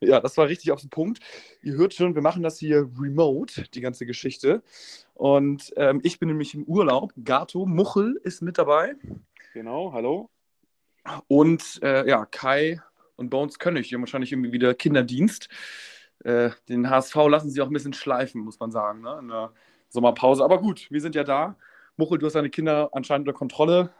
Ja, das war richtig auf den Punkt. Ihr hört schon, wir machen das hier remote, die ganze Geschichte. Und ähm, ich bin nämlich im Urlaub. Gato Muchel ist mit dabei. Genau, hallo. Und äh, ja, Kai und Bones König, die haben wahrscheinlich irgendwie wieder Kinderdienst. Äh, den HSV lassen sie auch ein bisschen schleifen, muss man sagen, ne? in der Sommerpause. Aber gut, wir sind ja da. Muchel, du hast deine Kinder anscheinend unter Kontrolle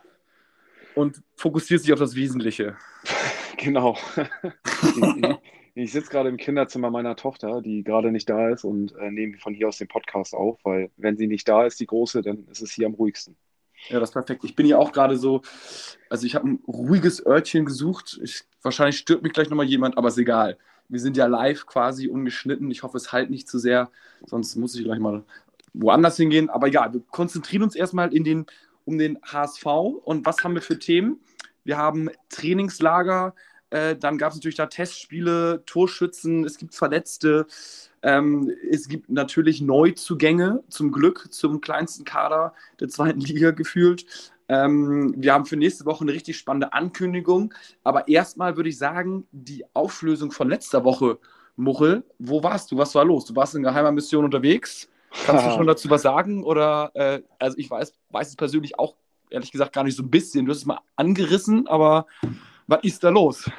und fokussierst dich auf das Wesentliche. Genau. ich sitze gerade im Kinderzimmer meiner Tochter, die gerade nicht da ist und äh, nehme von hier aus den Podcast auf, weil wenn sie nicht da ist, die Große, dann ist es hier am ruhigsten. Ja, das ist perfekt. Ich bin ja auch gerade so, also ich habe ein ruhiges Örtchen gesucht. Ich, wahrscheinlich stört mich gleich nochmal jemand, aber ist egal. Wir sind ja live quasi ungeschnitten. Ich hoffe, es halt nicht zu sehr, sonst muss ich gleich mal woanders hingehen. Aber egal, wir konzentrieren uns erstmal in den, um den HSV. Und was haben wir für Themen? Wir haben Trainingslager, äh, dann gab es natürlich da Testspiele, Torschützen, es gibt Verletzte. Ähm, es gibt natürlich Neuzugänge, zum Glück, zum kleinsten Kader der zweiten Liga gefühlt. Ähm, wir haben für nächste Woche eine richtig spannende Ankündigung. Aber erstmal würde ich sagen, die Auflösung von letzter Woche, Muchel, wo warst du? Was war los? Du warst in geheimer Mission unterwegs. Kannst du schon dazu was sagen? Oder, äh, also ich weiß, weiß es persönlich auch, ehrlich gesagt, gar nicht so ein bisschen. Du hast es mal angerissen, aber was ist da los?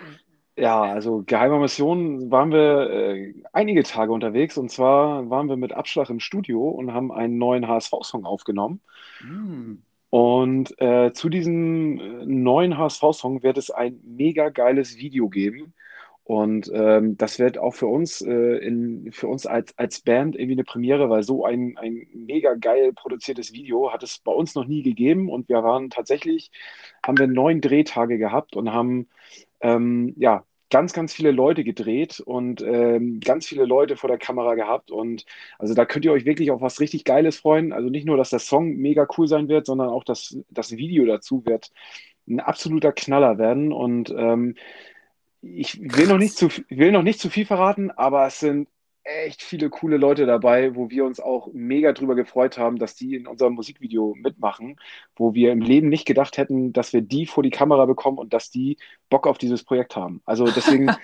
Ja, also geheimer Mission waren wir äh, einige Tage unterwegs und zwar waren wir mit Abschlag im Studio und haben einen neuen HSV-Song aufgenommen. Hm. Und äh, zu diesem äh, neuen HSV-Song wird es ein mega geiles Video geben. Und ähm, das wird auch für uns, äh, in, für uns als, als Band irgendwie eine Premiere, weil so ein, ein mega geil produziertes Video hat es bei uns noch nie gegeben. Und wir waren tatsächlich, haben wir neun Drehtage gehabt und haben ähm, ja ganz, ganz viele Leute gedreht und ähm, ganz viele Leute vor der Kamera gehabt. Und also da könnt ihr euch wirklich auf was richtig Geiles freuen. Also nicht nur, dass der Song mega cool sein wird, sondern auch das, das Video dazu wird ein absoluter Knaller werden. Und ähm, ich will noch, nicht zu, will noch nicht zu viel verraten, aber es sind echt viele coole Leute dabei, wo wir uns auch mega drüber gefreut haben, dass die in unserem Musikvideo mitmachen, wo wir im Leben nicht gedacht hätten, dass wir die vor die Kamera bekommen und dass die Bock auf dieses Projekt haben. Also deswegen,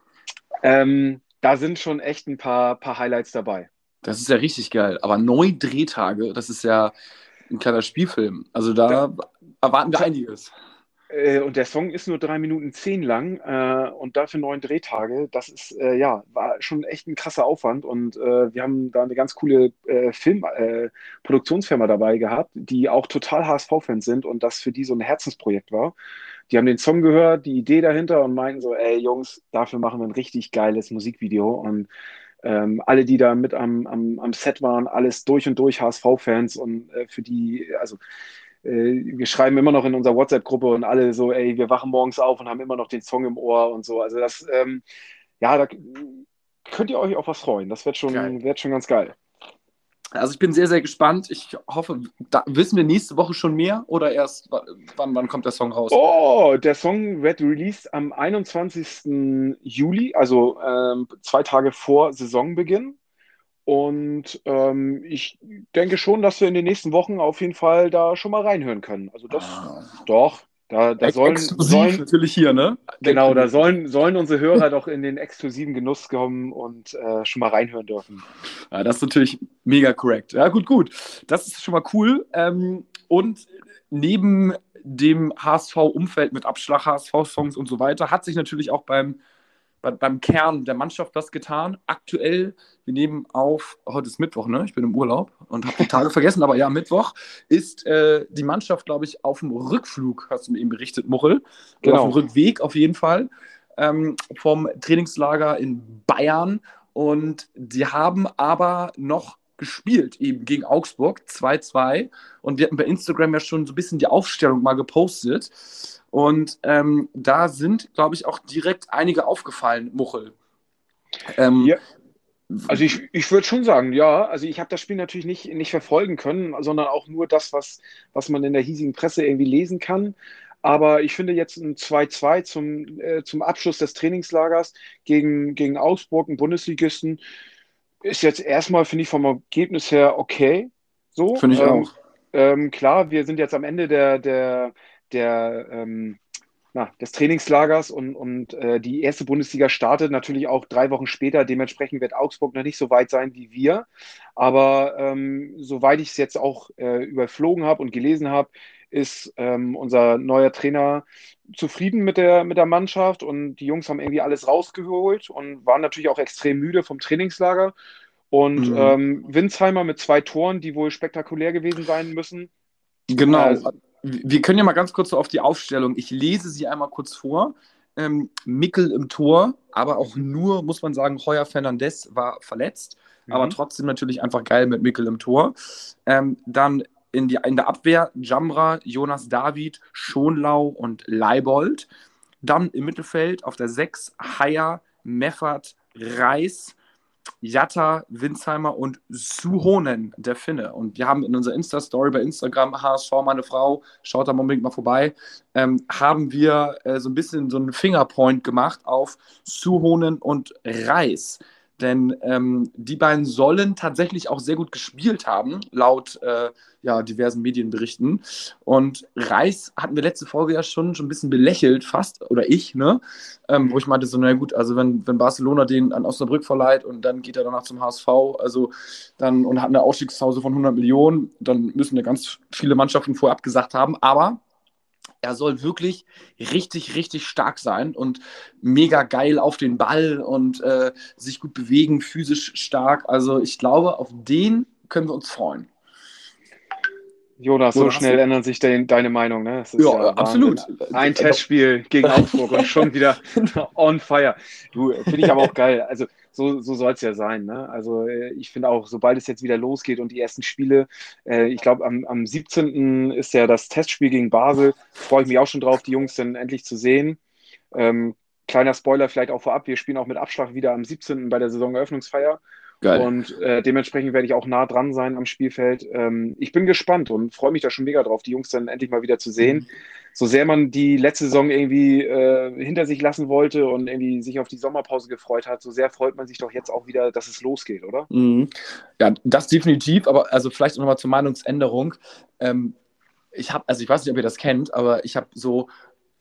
ähm, da sind schon echt ein paar, paar Highlights dabei. Das ist ja richtig geil. Aber neun Drehtage, das ist ja ein kleiner Spielfilm. Also da erwarten wir einiges. Äh, und der Song ist nur drei Minuten zehn lang äh, und dafür neun Drehtage. Das ist, äh, ja, war schon echt ein krasser Aufwand. Und äh, wir haben da eine ganz coole äh, Film, Produktionsfirma dabei gehabt, die auch total HSV-Fans sind und das für die so ein Herzensprojekt war. Die haben den Song gehört, die Idee dahinter und meinten so, ey Jungs, dafür machen wir ein richtig geiles Musikvideo. Und ähm, alle, die da mit am, am, am Set waren, alles durch und durch HSV-Fans und äh, für die, also wir schreiben immer noch in unserer WhatsApp-Gruppe und alle so, ey, wir wachen morgens auf und haben immer noch den Song im Ohr und so. Also das, ähm, ja, da könnt ihr euch auf was freuen. Das wird schon, Geil. wird schon ganz geil. Also ich bin sehr, sehr gespannt. Ich hoffe, da wissen wir nächste Woche schon mehr oder erst, wa- wann, wann kommt der Song raus? Oh, der Song wird released am 21. Juli, also ähm, zwei Tage vor Saisonbeginn. Und ähm, ich denke schon, dass wir in den nächsten Wochen auf jeden Fall da schon mal reinhören können. Also das, Ah. doch, da, da sollen, Exklusiv sollen, natürlich hier, ne? Genau, da sollen, sollen unsere Hörer doch in den exklusiven Genuss kommen und äh, schon mal reinhören dürfen. Ja, das ist natürlich mega korrekt. Ja, gut, gut. Das ist schon mal cool. Ähm, und neben dem HSV-Umfeld mit Abschlag, HSV-Songs und so weiter, hat sich natürlich auch beim, bei, beim Kern der Mannschaft was getan. Aktuell, wir nehmen auf, heute ist Mittwoch, ne? Ich bin im Urlaub und habe die Tage vergessen, aber ja, Mittwoch ist äh, die Mannschaft, glaube ich, auf dem Rückflug, hast du mir eben berichtet, Muchel. Genau. auf dem Rückweg auf jeden Fall. Ähm, vom Trainingslager in Bayern. Und die haben aber noch gespielt, eben gegen Augsburg 2-2. Und wir hatten bei Instagram ja schon so ein bisschen die Aufstellung mal gepostet. Und ähm, da sind, glaube ich, auch direkt einige aufgefallen, Muchel. Ähm, ja. Also ich, ich würde schon sagen, ja. Also ich habe das Spiel natürlich nicht, nicht verfolgen können, sondern auch nur das, was, was man in der hiesigen Presse irgendwie lesen kann. Aber ich finde jetzt ein 2-2 zum, äh, zum Abschluss des Trainingslagers gegen, gegen Augsburg, einen Bundesligisten, ist jetzt erstmal, finde ich, vom Ergebnis her okay. So. Finde ich ähm, auch. Ähm, klar, wir sind jetzt am Ende der, der, der ähm, na, des Trainingslagers und, und äh, die erste Bundesliga startet natürlich auch drei Wochen später. Dementsprechend wird Augsburg noch nicht so weit sein wie wir. Aber ähm, soweit ich es jetzt auch äh, überflogen habe und gelesen habe, ist ähm, unser neuer Trainer zufrieden mit der, mit der Mannschaft und die Jungs haben irgendwie alles rausgeholt und waren natürlich auch extrem müde vom Trainingslager. Und mhm. ähm, Winsheimer mit zwei Toren, die wohl spektakulär gewesen sein müssen. Genau. Äh, wir können ja mal ganz kurz so auf die Aufstellung. Ich lese sie einmal kurz vor. Ähm, Mickel im Tor, aber auch nur, muss man sagen, Heuer Fernandez war verletzt, mhm. aber trotzdem natürlich einfach geil mit Mickel im Tor. Ähm, dann in, die, in der Abwehr Jamra, Jonas David, Schonlau und Leibold. Dann im Mittelfeld auf der 6 Haier, Meffert, Reis, Jatta, Winsheimer und Suhonen, der Finne. Und wir haben in unserer Insta-Story bei Instagram, HSV, meine Frau, schaut da unbedingt mal vorbei, ähm, haben wir äh, so ein bisschen so einen Fingerpoint gemacht auf Suhonen und Reis. Denn ähm, die beiden sollen tatsächlich auch sehr gut gespielt haben, laut äh, ja, diversen Medienberichten. Und Reis hatten wir letzte Folge ja schon, schon ein bisschen belächelt, fast, oder ich, ne? Ähm, wo ich meinte, so, na gut, also wenn, wenn Barcelona den an Osnabrück verleiht und dann geht er danach zum HSV, also dann und hat eine Ausstiegspause von 100 Millionen, dann müssen ja ganz viele Mannschaften vorher abgesagt haben. Aber er soll wirklich richtig, richtig stark sein und mega geil auf den Ball und äh, sich gut bewegen, physisch stark. Also ich glaube, auf den können wir uns freuen. Jonas, so schnell ändert sich de deine Meinung, ne? ja, ja absolut. Ein Testspiel gegen Augsburg und schon wieder on fire. Du, finde ich aber auch geil. Also so, so soll es ja sein. Ne? Also äh, ich finde auch, sobald es jetzt wieder losgeht und die ersten Spiele, äh, ich glaube am, am 17. ist ja das Testspiel gegen Basel, freue ich mich auch schon drauf, die Jungs dann endlich zu sehen. Ähm, kleiner Spoiler vielleicht auch vorab, wir spielen auch mit Abschlag wieder am 17. bei der Saisoneröffnungsfeier. Geil. Und äh, dementsprechend werde ich auch nah dran sein am Spielfeld. Ähm, ich bin gespannt und freue mich da schon mega drauf, die Jungs dann endlich mal wieder zu sehen. Mhm. So sehr man die letzte Saison irgendwie äh, hinter sich lassen wollte und irgendwie sich auf die Sommerpause gefreut hat, so sehr freut man sich doch jetzt auch wieder, dass es losgeht, oder? Mhm. Ja, das definitiv, aber also vielleicht nochmal zur Meinungsänderung. Ähm, ich habe, also ich weiß nicht, ob ihr das kennt, aber ich habe so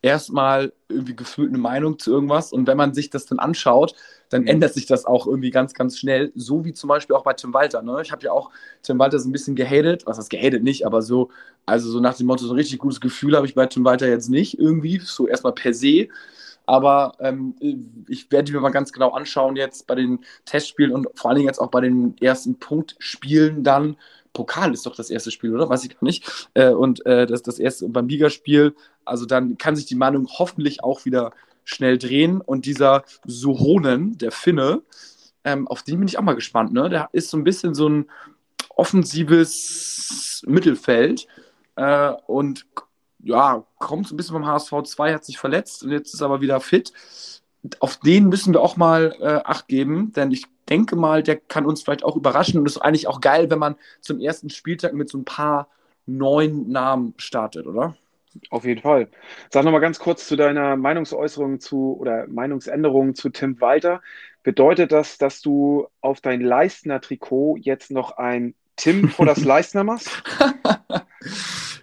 erstmal irgendwie gefühlt eine Meinung zu irgendwas und wenn man sich das dann anschaut, dann mhm. ändert sich das auch irgendwie ganz, ganz schnell, so wie zum Beispiel auch bei Tim Walter. Ne? Ich habe ja auch Tim Walter so ein bisschen gehatet, was heißt gehatet nicht, aber so, also so nach dem Motto, so ein richtig gutes Gefühl habe ich bei Tim Walter jetzt nicht irgendwie, so erstmal per se. Aber ähm, ich werde mir mal ganz genau anschauen jetzt bei den Testspielen und vor allen Dingen jetzt auch bei den ersten Punktspielen dann, Pokal ist doch das erste Spiel, oder? Weiß ich gar nicht. Äh, und äh, das, das erste beim Ligaspiel. Also dann kann sich die Meinung hoffentlich auch wieder schnell drehen. Und dieser Suhonen, der Finne, ähm, auf den bin ich auch mal gespannt. Ne? Der ist so ein bisschen so ein offensives Mittelfeld äh, und ja, kommt so ein bisschen vom HSV 2, hat sich verletzt und jetzt ist aber wieder fit. Auf den müssen wir auch mal äh, Acht geben, denn ich denke mal, der kann uns vielleicht auch überraschen und ist eigentlich auch geil, wenn man zum ersten Spieltag mit so ein paar neuen Namen startet, oder? Auf jeden Fall. Sag nochmal ganz kurz zu deiner Meinungsäußerung zu oder Meinungsänderung zu Tim Walter. Bedeutet das, dass du auf dein Leistner Trikot jetzt noch ein Tim vor das Leistner machst?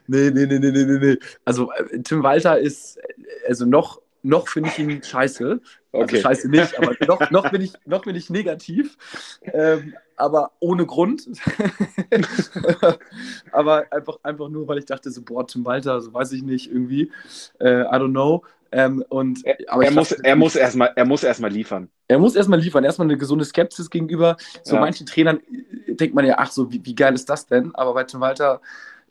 nee, nee, nee, nee, nee, nee. Also äh, Tim Walter ist äh, also noch noch finde ich ihn scheiße. Also okay. Also scheiße nicht, aber noch, noch, bin, ich, noch bin ich negativ. Ähm, aber ohne Grund. aber einfach, einfach nur, weil ich dachte, so, boah, Tim Walter, so weiß ich nicht, irgendwie. Äh, I don't know. Ähm, und, aber er, muss, dachte, er, muss erst mal, er muss erstmal liefern. Er muss erstmal liefern, erstmal eine gesunde Skepsis gegenüber. So ja. manchen Trainern denkt man ja, ach so, wie, wie geil ist das denn? Aber bei Tim Walter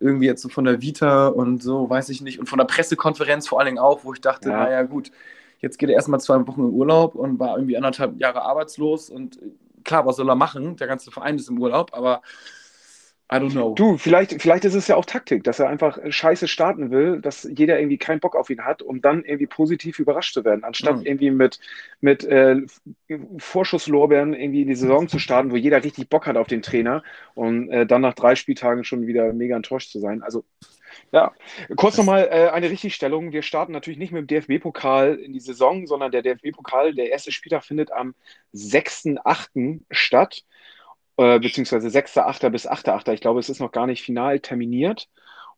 irgendwie jetzt so von der Vita und so, weiß ich nicht, und von der Pressekonferenz vor allen Dingen auch, wo ich dachte, ja. naja, gut, jetzt geht er erstmal zwei Wochen in Urlaub und war irgendwie anderthalb Jahre arbeitslos und klar, was soll er machen? Der ganze Verein ist im Urlaub, aber I don't know. Du, vielleicht, vielleicht ist es ja auch Taktik, dass er einfach scheiße starten will, dass jeder irgendwie keinen Bock auf ihn hat, um dann irgendwie positiv überrascht zu werden, anstatt Mhm. irgendwie mit, mit äh, Vorschusslorbeeren irgendwie in die Saison zu starten, wo jeder richtig Bock hat auf den Trainer und äh, dann nach drei Spieltagen schon wieder mega enttäuscht zu sein. Also, ja, kurz nochmal äh, eine Richtigstellung. Wir starten natürlich nicht mit dem DFB-Pokal in die Saison, sondern der DFB-Pokal, der erste Spieltag findet am 6.8. statt äh, beziehungsweise 6.8. bis 8.8. Ich glaube, es ist noch gar nicht final terminiert.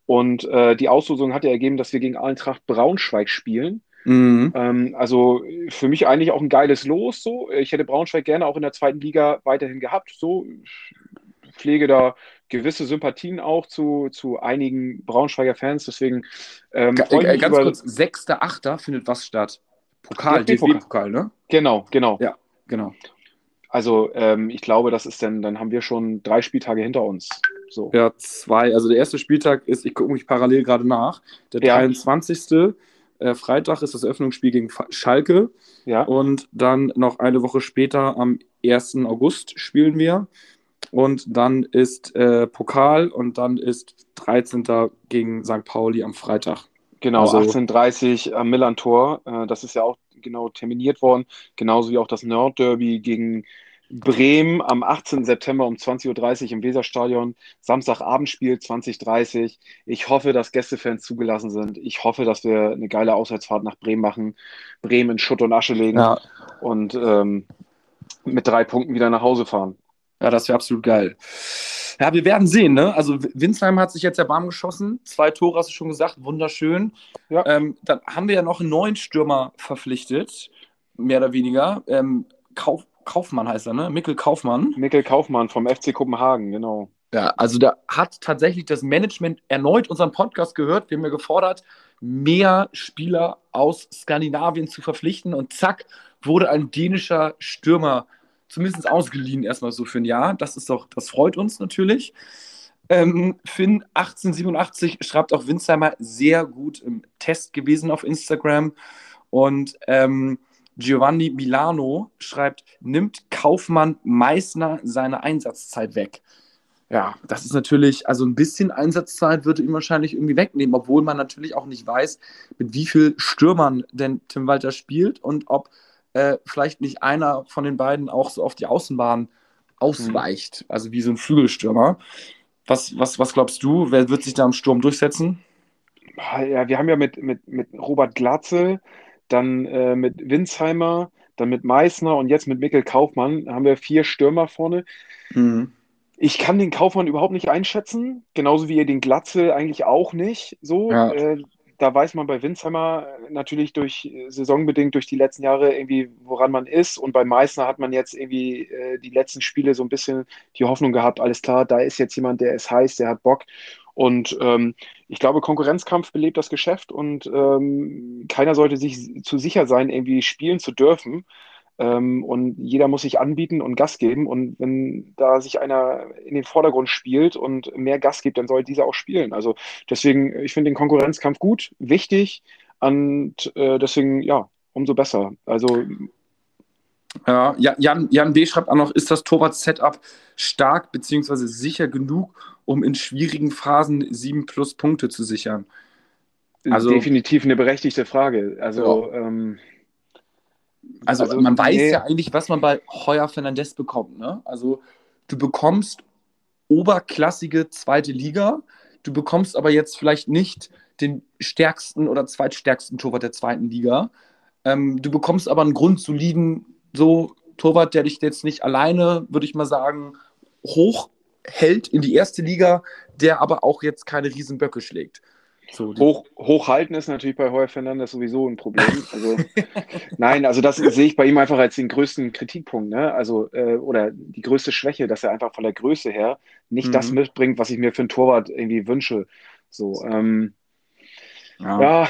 Und äh, die Auslosung hat ja ergeben, dass wir gegen Eintracht Braunschweig spielen. Mhm. Ähm, also für mich eigentlich auch ein geiles Los. So. Ich hätte Braunschweig gerne auch in der zweiten Liga weiterhin gehabt. So Ich pflege da gewisse Sympathien auch zu, zu einigen Braunschweiger Fans. Deswegen ähm, Ga- äh, ganz über. kurz, 6.8. findet was statt? Pokal. DFB-Pokal, ne? Genau, genau. Ja, genau. Also ähm, ich glaube, das ist dann, dann haben wir schon drei Spieltage hinter uns. So. Ja, zwei. Also der erste Spieltag ist, ich gucke mich parallel gerade nach, der Ja. 23. Äh, Freitag ist das Eröffnungsspiel gegen Schalke. Ja. Und dann noch eine Woche später, am 1. August, spielen wir. Und dann ist äh, Pokal und dann ist 13. gegen St. Pauli am Freitag. Genau, Also- 1830 am Millantor. Äh, das ist ja auch genau terminiert worden. Genauso wie auch das Nordderby gegen Bremen am 18. September um 20.30 Uhr im Weserstadion. Samstagabendspiel 20.30 Ich hoffe, dass Gästefans zugelassen sind. Ich hoffe, dass wir eine geile Auswärtsfahrt nach Bremen machen, Bremen in Schutt und Asche legen Ja, und ähm, mit drei Punkten wieder nach Hause fahren. Ja das wäre absolut geil. Ja, wir werden sehen, ne? Also Winsheim hat sich jetzt ja warm geschossen. Zwei Tore hast du schon gesagt, wunderschön. Ja. Ähm, dann haben wir ja noch einen neuen Stürmer verpflichtet, mehr oder weniger. Ähm, Kauf, Kaufmann heißt er, ne? Mikkel Kaufmann. Mikkel Kaufmann vom FC Kopenhagen, genau. Ja, also da hat tatsächlich das Management erneut unseren Podcast gehört. Wir haben ja gefordert, mehr Spieler aus Skandinavien zu verpflichten und zack, wurde ein dänischer Stürmer zumindest ausgeliehen, erstmal so für ein Jahr. Das ist doch, das freut uns natürlich. Ähm, Finn 1887 schreibt auch Winsheimer sehr gut im Test gewesen auf Instagram. Und ähm, Giovanni Milano schreibt, nimmt Kaufmann Meißner seine Einsatzzeit weg. Ja, das ist natürlich, also ein bisschen Einsatzzeit würde ihm wahrscheinlich irgendwie wegnehmen, obwohl man natürlich auch nicht weiß, mit wie viel Stürmern denn Tim Walter spielt und ob äh, vielleicht nicht einer von den beiden auch so auf die Außenbahn ausweicht, also wie so ein Flügelstürmer. Was, was, was glaubst du, wer wird sich da im Sturm durchsetzen? Ja, wir haben ja mit, mit, mit Robert Glatze, dann äh, mit Winsheimer, dann mit Meißner und jetzt mit Mikkel Kaufmann haben wir vier Stürmer vorne. Ich kann den Kaufmann überhaupt nicht einschätzen, genauso wie ihr den Glatze eigentlich auch nicht. So, Ja. äh, da weiß man bei Winsheimer natürlich durch äh, saisonbedingt durch die letzten Jahre irgendwie, woran man ist. Und bei Meißner hat man jetzt irgendwie äh, die letzten Spiele so ein bisschen die Hoffnung gehabt, alles klar, da ist jetzt jemand, der ist heiß, der hat Bock. Und ähm, ich glaube, Konkurrenzkampf belebt das Geschäft und ähm, keiner sollte sich zu sicher sein, irgendwie spielen zu dürfen. Ähm, und jeder muss sich anbieten und Gas geben. Und wenn da sich einer in den Vordergrund spielt und mehr Gas gibt, dann soll dieser auch spielen. Also deswegen, ich finde den Konkurrenzkampf gut, wichtig und äh, deswegen, ja, umso besser. Also Ja, Ja, Jan, Jan B. schreibt auch noch, ist das Torwart-Setup stark bzw. sicher genug, um in schwierigen Phasen sieben plus Punkte zu sichern? Also- definitiv eine berechtigte Frage. Also ähm, Also, Also, man weiß nee. ja eigentlich, was man bei Heuer Fernandes bekommt. Ne? Also du bekommst oberklassige zweite Liga, du bekommst aber jetzt vielleicht nicht den stärksten oder zweitstärksten Torwart der zweiten Liga. Ähm, du bekommst aber einen grundsoliden so Torwart, der dich jetzt nicht alleine, würde ich mal sagen, hochhält in die erste Liga, der aber auch jetzt keine Riesenböcke schlägt. So, Hoch, hochhalten ist natürlich bei Heuer Fernandes sowieso ein Problem. Also, nein, also das sehe ich bei ihm einfach als den größten Kritikpunkt, ne? Also, äh, oder die größte Schwäche, dass er einfach von der Größe her nicht Mhm. das mitbringt, was ich mir für einen Torwart irgendwie wünsche. So, ähm, ja. ja,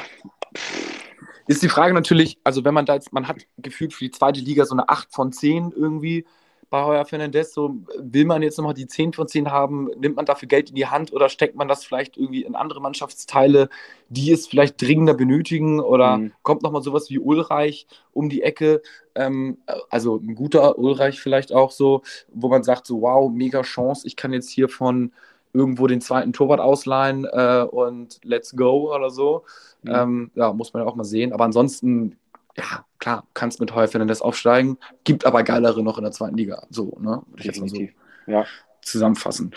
Ist die Frage natürlich, also wenn man da jetzt, man hat gefühlt für die zweite Liga so eine 8 von 10 irgendwie bei Heuer Fernandes, so will man jetzt nochmal die 10 von 10 haben, nimmt man dafür Geld in die Hand oder steckt man das vielleicht irgendwie in andere Mannschaftsteile, die es vielleicht dringender benötigen oder Mhm. kommt nochmal sowas wie Ulreich um die Ecke, ähm, also ein guter Ulreich vielleicht auch so, wo man sagt so, wow, mega Chance, ich kann jetzt hier von irgendwo den zweiten Torwart ausleihen äh, und let's go oder so. Mhm. Ähm, ja, muss man ja auch mal sehen. Aber ansonsten, ja, klar, kannst mit Heuer Fernandes aufsteigen, gibt aber geilere noch in der zweiten Liga. So, ne? Würde ich jetzt mal so ja. zusammenfassen.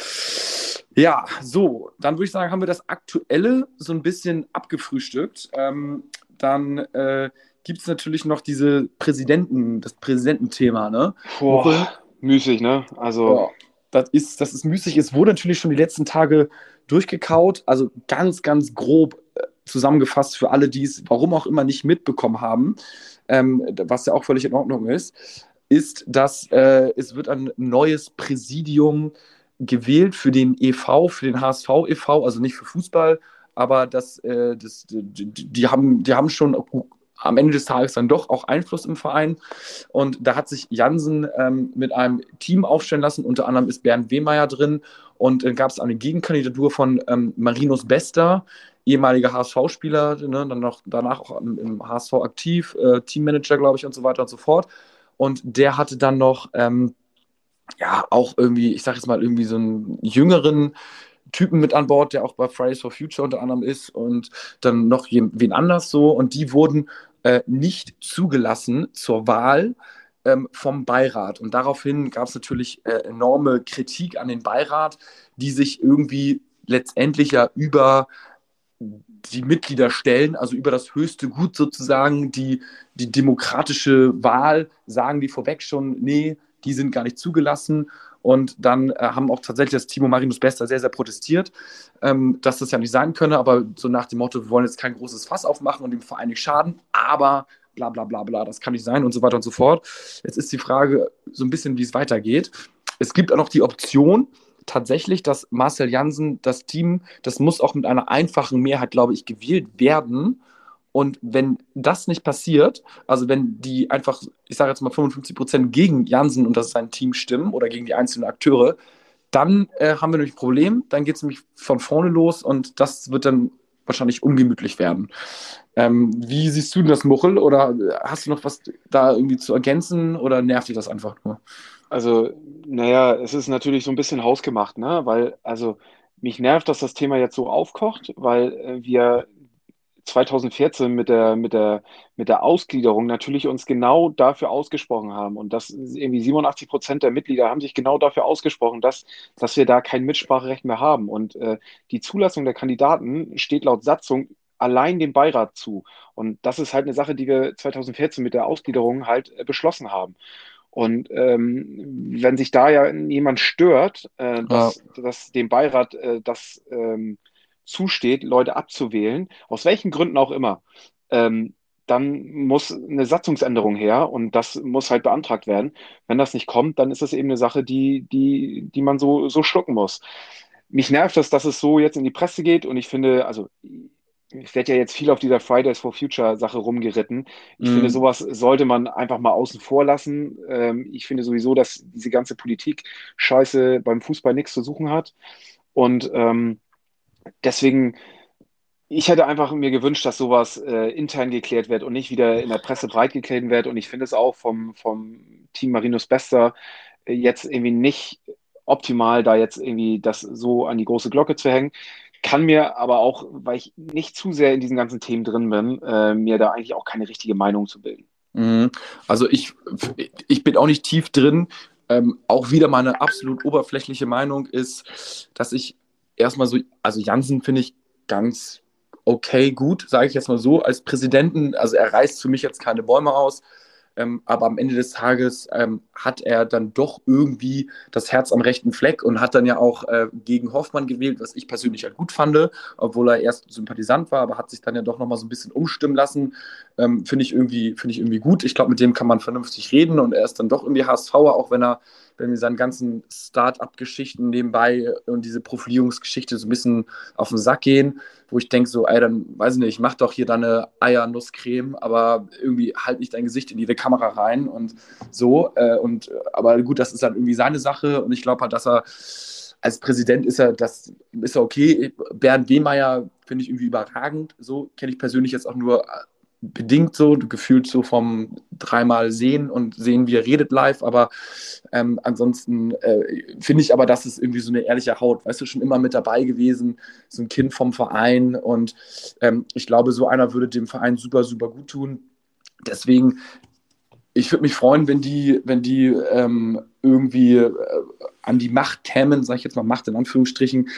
Ja, so, dann würde ich sagen, haben wir das Aktuelle so ein bisschen abgefrühstückt. Ähm, dann äh, gibt es natürlich noch diese Präsidenten, das Präsidententhema, ne? Boah, müßig, ne? Also. Ja, das ist, das ist müßig. Es wurde natürlich schon die letzten Tage durchgekaut, also ganz, ganz grob zusammengefasst für alle, die es warum auch immer nicht mitbekommen haben, ähm, was ja auch völlig in Ordnung ist, ist, dass äh, es wird ein neues Präsidium gewählt für den EV, für den HSV e.V., also nicht für Fußball, aber das, äh, das, die, die, haben, die haben schon am Ende des Tages dann doch auch Einfluss im Verein. Und da hat sich Jansen ähm, mit einem Team aufstellen lassen. Unter anderem ist Bernd Wehmeier drin. Und dann gab es eine Gegenkandidatur von ähm, Marinus Bester, ehemaliger HSV-Spieler, ne, dann noch danach auch im, im HSV aktiv, äh, Teammanager, glaube ich, und so weiter und so fort. Und der hatte dann noch ähm, ja, auch irgendwie, ich sag jetzt mal, irgendwie so einen jüngeren Typen mit an Bord, der auch bei Fridays for Future unter anderem ist und dann noch wen anders so. Und die wurden äh, nicht zugelassen zur Wahl ähm, vom Beirat. Und daraufhin gab es natürlich äh, enorme Kritik an den Beirat, die sich irgendwie letztendlich ja über die Mitglieder stellen, also über das höchste Gut sozusagen, die, die demokratische Wahl, sagen die vorweg schon, nee, die sind gar nicht zugelassen. Und dann äh, haben auch tatsächlich das Timo Marinus Bester sehr, sehr protestiert, ähm, dass das ja nicht sein könne, aber so nach dem Motto, wir wollen jetzt kein großes Fass aufmachen und dem Verein nicht schaden, aber bla bla bla bla, das kann nicht sein und so weiter und so fort. Jetzt ist die Frage so ein bisschen, wie es weitergeht. Es gibt auch noch die Option, tatsächlich, dass Marcel Jansen das Team, das muss auch mit einer einfachen Mehrheit, glaube ich, gewählt werden. Und wenn das nicht passiert, also wenn die einfach, ich sage jetzt mal 55 Prozent gegen Jansen und das sein Team stimmen oder gegen die einzelnen Akteure, dann äh, haben wir nämlich ein Problem. Dann geht es nämlich von vorne los und das wird dann wahrscheinlich ungemütlich werden. Ähm, wie siehst du das, Muchel? Oder hast du noch was da irgendwie zu ergänzen oder nervt dich das einfach nur? Also, naja, es ist natürlich so ein bisschen hausgemacht, ne? Weil, also, mich nervt, dass das Thema jetzt so aufkocht, weil äh, wir 2014 mit der, mit der, mit der Ausgliederung natürlich uns genau dafür ausgesprochen haben. Und das irgendwie 87 Prozent der Mitglieder haben sich genau dafür ausgesprochen, dass, dass wir da kein Mitspracherecht mehr haben. Und äh, die Zulassung der Kandidaten steht laut Satzung allein dem Beirat zu. Und das ist halt eine Sache, die wir 2014 mit der Ausgliederung halt äh, beschlossen haben. Und ähm, wenn sich da ja jemand stört, äh, dass, ja. dass dem Beirat äh, das ähm, zusteht, Leute abzuwählen, aus welchen Gründen auch immer, ähm, dann muss eine Satzungsänderung her und das muss halt beantragt werden. Wenn das nicht kommt, dann ist das eben eine Sache, die, die, die man so, so schlucken muss. Mich nervt das, dass es so jetzt in die Presse geht und ich finde, also ich werde ja jetzt viel auf dieser Fridays for Future Sache rumgeritten. Ich mm. finde, sowas sollte man einfach mal außen vor lassen. Ähm, ich finde sowieso, dass diese ganze Politik Scheiße beim Fußball nichts zu suchen hat. Und ähm, deswegen, ich hätte einfach mir gewünscht, dass sowas äh, intern geklärt wird und nicht wieder in der Presse breit geklärt wird. Und ich finde es auch vom, vom Team Marinus Bester äh, jetzt irgendwie nicht optimal, da jetzt irgendwie das so an die große Glocke zu hängen. Kann mir aber auch, weil ich nicht zu sehr in diesen ganzen Themen drin bin, äh, mir da eigentlich auch keine richtige Meinung zu bilden. Mhm. Also ich, ich bin auch nicht tief drin. Ähm, auch wieder meine absolut oberflächliche Meinung ist, dass ich erstmal so, also Jansen finde ich ganz okay, gut, sage ich jetzt mal so, als Präsidenten. Also er reißt für mich jetzt keine Bäume aus. Ähm, aber am Ende des Tages ähm, hat er dann doch irgendwie das Herz am rechten Fleck und hat dann ja auch äh, gegen Hoffmann gewählt, was ich persönlich halt gut fand, obwohl er erst Sympathisant war, aber hat sich dann ja doch nochmal so ein bisschen umstimmen lassen. Ähm, finde ich, irgendwie, find ich irgendwie gut. Ich glaube, mit dem kann man vernünftig reden und er ist dann doch irgendwie HSVer, auch wenn er wenn wir seinen ganzen Start-up-Geschichten nebenbei und diese Profilierungsgeschichte so ein bisschen auf den Sack gehen, wo ich denke so, ey, dann weiß ich nicht, mach doch hier deine Eiernusscreme, aber irgendwie halt nicht dein Gesicht in jede Kamera rein und so. Äh, und aber gut, das ist dann irgendwie seine Sache und ich glaube halt, dass er als Präsident ist er, das ist er okay. Bernd Wehmeier finde ich irgendwie überragend. So kenne ich persönlich jetzt auch nur bedingt so, gefühlt so vom dreimal sehen und sehen, wie er redet live, aber ähm, ansonsten äh, finde ich aber, das ist irgendwie so eine ehrliche Haut, weißt du, schon immer mit dabei gewesen, so ein Kind vom Verein und ähm, ich glaube, so einer würde dem Verein super, super gut tun. Deswegen, ich würde mich freuen, wenn die, wenn die ähm, irgendwie äh, an die Macht kämen, sage ich jetzt mal Macht in Anführungsstrichen,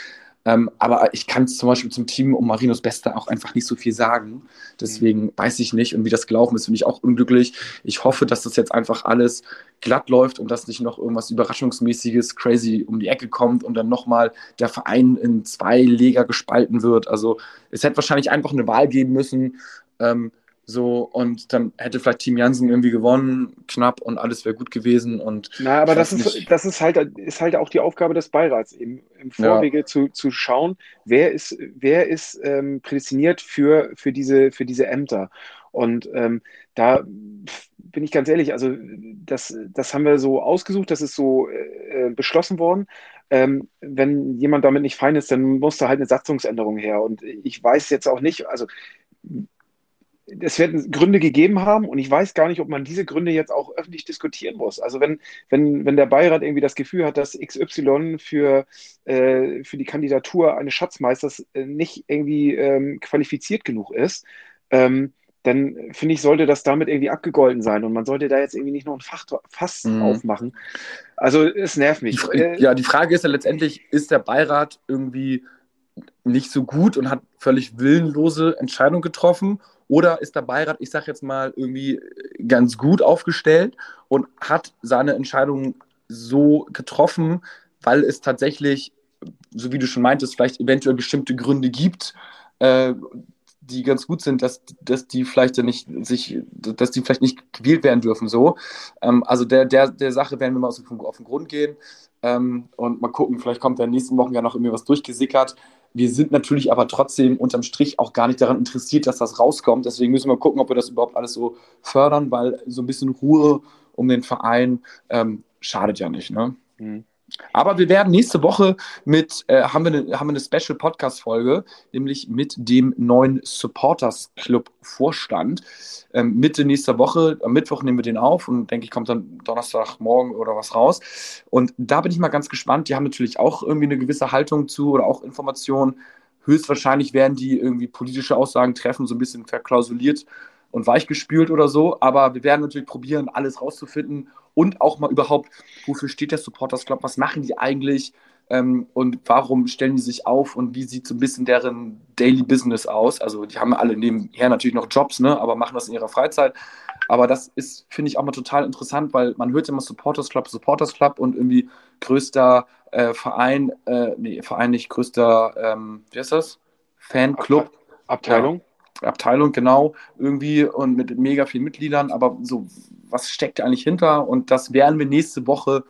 ähm, aber ich kann zum Beispiel zum Team um Marinos Beste auch einfach nicht so viel sagen. Deswegen mhm. weiß ich nicht. Und wie das gelaufen ist, bin ich auch unglücklich. Ich hoffe, dass das jetzt einfach alles glatt läuft und dass nicht noch irgendwas Überraschungsmäßiges, crazy um die Ecke kommt und dann nochmal der Verein in zwei Leger gespalten wird. Also es hätte wahrscheinlich einfach eine Wahl geben müssen. Ähm, so, und dann hätte vielleicht Team Jansen irgendwie gewonnen, knapp, und alles wäre gut gewesen. Und Na, aber das ist, das ist halt, ist halt auch die Aufgabe des Beirats, im, im Vorwege ja. zu, zu schauen, wer ist, wer ist ähm, prädestiniert für, für, diese, für diese Ämter. Und ähm, da bin ich ganz ehrlich, also das, das haben wir so ausgesucht, das ist so äh, beschlossen worden. Ähm, wenn jemand damit nicht fein ist, dann muss da halt eine Satzungsänderung her. Und ich weiß jetzt auch nicht, also es werden Gründe gegeben haben und ich weiß gar nicht, ob man diese Gründe jetzt auch öffentlich diskutieren muss. Also wenn, wenn, wenn der Beirat irgendwie das Gefühl hat, dass XY für, äh, für die Kandidatur eines Schatzmeisters äh, nicht irgendwie ähm, qualifiziert genug ist, ähm, dann finde ich, sollte das damit irgendwie abgegolten sein und man sollte da jetzt irgendwie nicht noch ein Fach, Fass mhm. aufmachen. Also es nervt mich. Die, ja, die Frage ist ja letztendlich, ist der Beirat irgendwie nicht so gut und hat völlig willenlose Entscheidungen getroffen oder ist der Beirat, ich sage jetzt mal, irgendwie ganz gut aufgestellt und hat seine Entscheidung so getroffen, weil es tatsächlich, so wie du schon meintest, vielleicht eventuell bestimmte Gründe gibt, äh, die ganz gut sind, dass, dass die vielleicht nicht sich, dass die vielleicht nicht gewählt werden dürfen. So. Ähm, also der, der, der Sache werden wir mal auf den, Grund gehen ähm, und mal gucken, vielleicht kommt in den nächsten Wochen ja noch irgendwie was durchgesickert. Wir sind natürlich aber trotzdem unterm Strich auch gar nicht daran interessiert, dass das rauskommt. Deswegen müssen wir gucken, ob wir das überhaupt alles so fördern, weil so ein bisschen Ruhe um den Verein ähm, schadet ja nicht. Ne? Mhm. Aber wir werden nächste Woche mit, äh, haben, wir eine, haben wir eine Special Podcast-Folge, nämlich mit dem neuen Supporters Club Vorstand. Ähm, Mitte nächster Woche, am Mittwoch nehmen wir den auf und denke ich, kommt dann Donnerstagmorgen oder was raus. Und da bin ich mal ganz gespannt. Die haben natürlich auch irgendwie eine gewisse Haltung zu oder auch Informationen. Höchstwahrscheinlich werden die irgendwie politische Aussagen treffen, so ein bisschen verklausuliert und weichgespült oder so. Aber wir werden natürlich probieren, alles rauszufinden und auch mal überhaupt, wofür steht der Supporters Club, was machen die eigentlich ähm, und warum stellen die sich auf und wie sieht so ein bisschen deren Daily Business aus. Also die haben alle nebenher natürlich noch Jobs, ne, aber machen das in ihrer Freizeit. Aber das ist, finde ich, auch mal total interessant, weil man hört immer Supporters Club, Supporters Club und irgendwie größter äh, Verein, äh, nee, Verein nicht, größter, ähm, wie heißt das? Fanclub. Abteilung. Abteilung, genau, irgendwie und mit mega vielen Mitgliedern, aber so, was steckt eigentlich hinter? Und das werden wir nächste Woche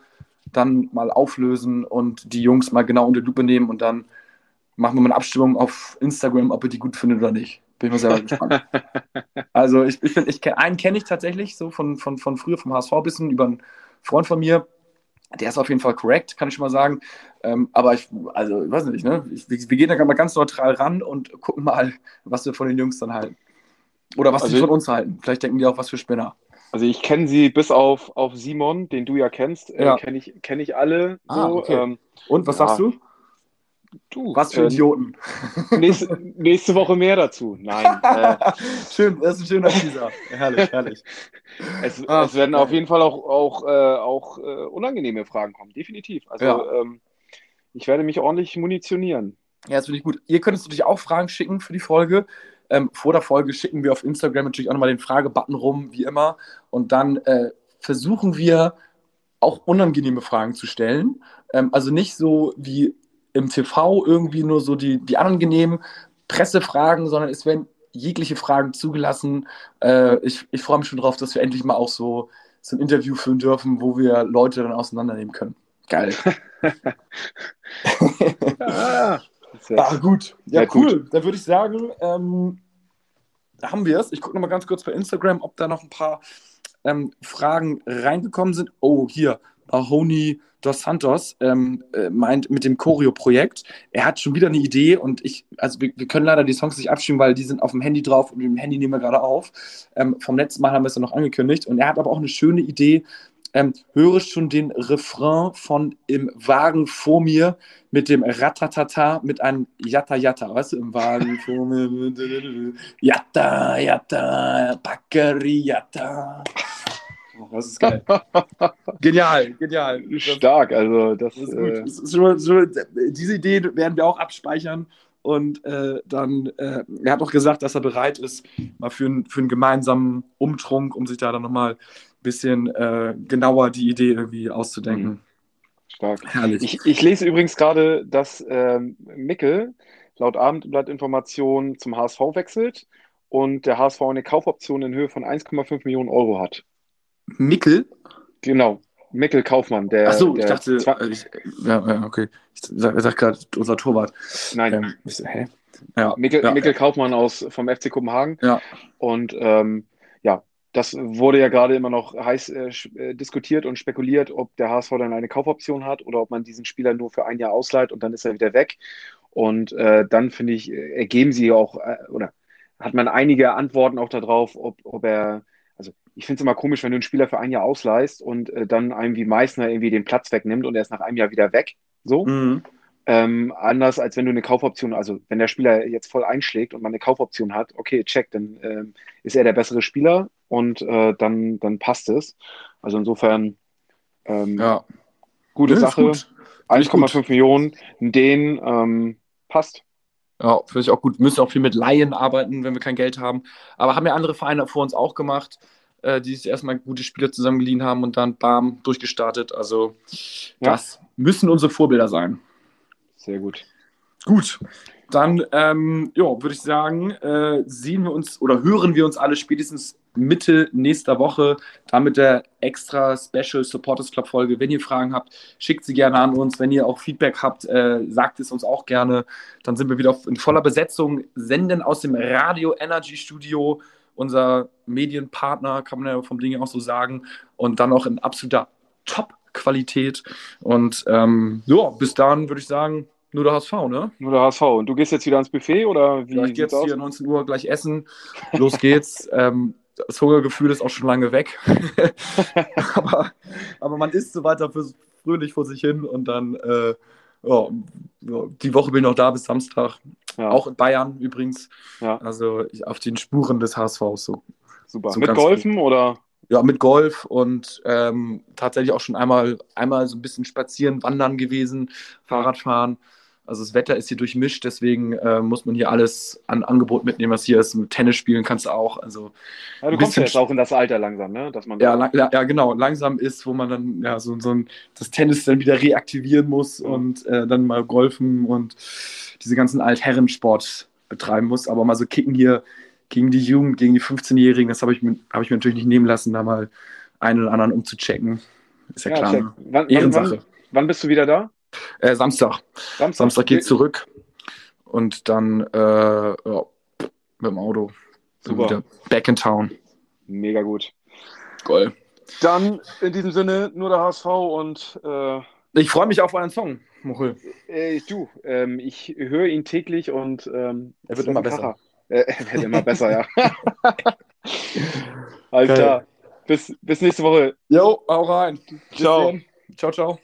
dann mal auflösen und die Jungs mal genau unter Lupe nehmen und dann machen wir mal eine Abstimmung auf Instagram, ob ihr die gut findet oder nicht. Bin ich mal selber gespannt. Also ich, ich, ich einen kenne ich tatsächlich so von, von, von früher vom HSV bisschen über einen Freund von mir, der ist auf jeden Fall korrekt, kann ich schon mal sagen. Ähm, aber ich, also, ich weiß nicht, ne? Ich, wir gehen da mal ganz neutral ran und gucken mal, was wir von den Jungs dann halten. Oder was also sie von uns halten. Vielleicht denken die auch, was für Spinner. Also ich kenne sie bis auf, auf Simon, den du ja kennst, äh, ja. Kenne ich, kenn ich alle. Ah, so. okay. ähm, und was ja. sagst du? Du, was für äh, Idioten. Nächste, nächste, Woche mehr dazu. Nein. Äh, Schön, das ist ein schöner Teaser. herrlich, herrlich. Es, ah, es werden auf jeden Fall auch, auch, äh, auch äh, unangenehme Fragen kommen, definitiv. Also ja. ähm, ich werde mich ordentlich munitionieren. Ja, das finde ich gut. Ihr könnt uns natürlich auch Fragen schicken für die Folge. Ähm, vor der Folge schicken wir auf Instagram natürlich auch nochmal den Fragebutton rum, wie immer. Und dann äh, versuchen wir auch unangenehme Fragen zu stellen. Ähm, also nicht so wie im TV irgendwie nur so die, die angenehmen Pressefragen, sondern es werden jegliche Fragen zugelassen. Äh, ich ich freue mich schon drauf, dass wir endlich mal auch so, so ein Interview führen dürfen, wo wir Leute dann auseinandernehmen können. Geil. ah, ah, gut. Ja, cool. Gut. Dann würde ich sagen, ähm, haben wir es. Ich gucke nochmal ganz kurz bei Instagram, ob da noch ein paar ähm, Fragen reingekommen sind. Oh, hier. Mahoney dos Santos ähm, äh, meint mit dem Choreo-Projekt, er hat schon wieder eine Idee und ich, also wir, wir, können leider die Songs nicht abstimmen, weil die sind auf dem Handy drauf und mit dem Handy nehmen wir gerade auf. Ähm, vom letzten Mal haben wir es ja noch angekündigt und er hat aber auch eine schöne Idee. Ähm, höre schon den Refrain von Im Wagen vor mir mit dem Ratatata mit einem Yatta Yatta, weißt du, im Wagen vor mir. Yatta Yatta, Bakkeri Yatta. Oh, das ist geil. genial, genial. Stark, also das, das ist gut. Äh... Schon, diese Idee werden wir auch abspeichern. Und äh, dann, äh, er hat auch gesagt, dass er bereit ist, mal für, ein, für einen gemeinsamen Umtrunk, um sich da dann nochmal ein bisschen äh, genauer die Idee irgendwie auszudenken. Mhm. Stark. Herrlich. Ich, ich, lese übrigens gerade, dass ähm, Mickel laut Abendblattinformation zum HSV wechselt und der HSV eine Kaufoption in Höhe von 1,5 Millionen Euro hat. Mickel? Genau, Mickel Kaufmann. Der, Ach so, der ich dachte, ich, ja, ja, okay. Ich sag, sag gerade unser Torwart. Nein. Ähm, ich, hä? Ja, Mickel, ja. Mickel Kaufmann aus, vom FC Kopenhagen. Ja. Und ähm, ja, das wurde ja gerade immer noch heiß äh, äh diskutiert und spekuliert, ob der HSV dann eine Kaufoption hat oder ob man diesen Spieler nur für ein Jahr ausleiht und dann ist er wieder weg. Und äh, dann finde ich, äh, ergeben sie auch, äh, oder hat man einige Antworten auch darauf, ob, ob er ich finde es immer komisch, wenn du einen Spieler für ein Jahr ausleihst und äh, dann einem wie Meißner irgendwie den Platz wegnimmt und er ist nach einem Jahr wieder weg. So. Mhm. Ähm, anders als wenn du eine Kaufoption, also wenn der Spieler jetzt voll einschlägt und man eine Kaufoption hat, okay, check, dann äh, ist er der bessere Spieler und äh, dann, dann passt es. Also insofern ähm, ja. gute ja, Sache. Gut. 1,5 Millionen, den ähm, passt. Ja, finde ich auch gut. Wir müssen auch viel mit Laien arbeiten, wenn wir kein Geld haben. Aber haben ja andere Vereine vor uns auch gemacht äh, die sich erstmal gute Spieler zusammengeliehen haben und dann bam, durchgestartet. Also ja. das müssen unsere Vorbilder sein. Sehr gut. Gut, dann ähm, würde ich sagen, äh, sehen wir uns oder hören wir uns alle spätestens Mitte nächster Woche, dann mit der extra Special Supporters Club Folge. Wenn ihr Fragen habt, schickt sie gerne an uns. Wenn ihr auch Feedback habt, äh, sagt es uns auch gerne. Dann sind wir wieder in voller Besetzung, senden aus dem Radio Energy Studio unser Medienpartner, kann man ja vom Ding auch so sagen. Und dann auch in absoluter Top-Qualität. Und ähm, ja, bis dahin würde ich sagen, nur der HSV, ne? Nur der HSV. Und du gehst jetzt wieder ans Buffet oder wie? Gehe jetzt hier 19 Uhr gleich essen. Los geht's. ähm, das Hungergefühl ist auch schon lange weg. aber, aber man isst so weiter für, fröhlich vor sich hin und dann, äh, ja, die Woche bin ich noch da bis Samstag. Ja. Auch in Bayern übrigens. Ja. Also auf den Spuren des HSVs. So. Super. So mit Golfen gut. oder? Ja, mit Golf und ähm, tatsächlich auch schon einmal, einmal so ein bisschen spazieren, wandern gewesen, Fahrradfahren. Also das Wetter ist hier durchmischt, deswegen äh, muss man hier alles an Angebot mitnehmen, was hier ist. Mit Tennis spielen kannst du auch. Also ja, du kommst ja jetzt auch in das Alter langsam, ne? Dass man ja, lang, ja, genau, langsam ist, wo man dann ja so, so ein, das Tennis dann wieder reaktivieren muss ja. und äh, dann mal golfen und diese ganzen Altherrensport betreiben muss. Aber mal so kicken hier gegen die Jugend, gegen die 15-Jährigen, das habe ich, hab ich mir natürlich nicht nehmen lassen, da mal einen oder anderen umzuchecken. Ist ja, ja klar. Ne? Wann, Ehrensache. Wann, wann bist du wieder da? Äh, Samstag. Samstag. Samstag geht zurück. Und dann äh, ja, mit dem Auto. Super. Wieder back in town. Mega gut. Goal. Dann in diesem Sinne nur der HSV und äh, ich freue mich auf euren Song, Mochel. Äh, du, ähm, ich höre ihn täglich und ähm, er wird immer besser. Äh, er wird immer besser, ja. Alles klar. Bis, bis nächste Woche. Jo, hau rein. Ciao. Ciao, ciao.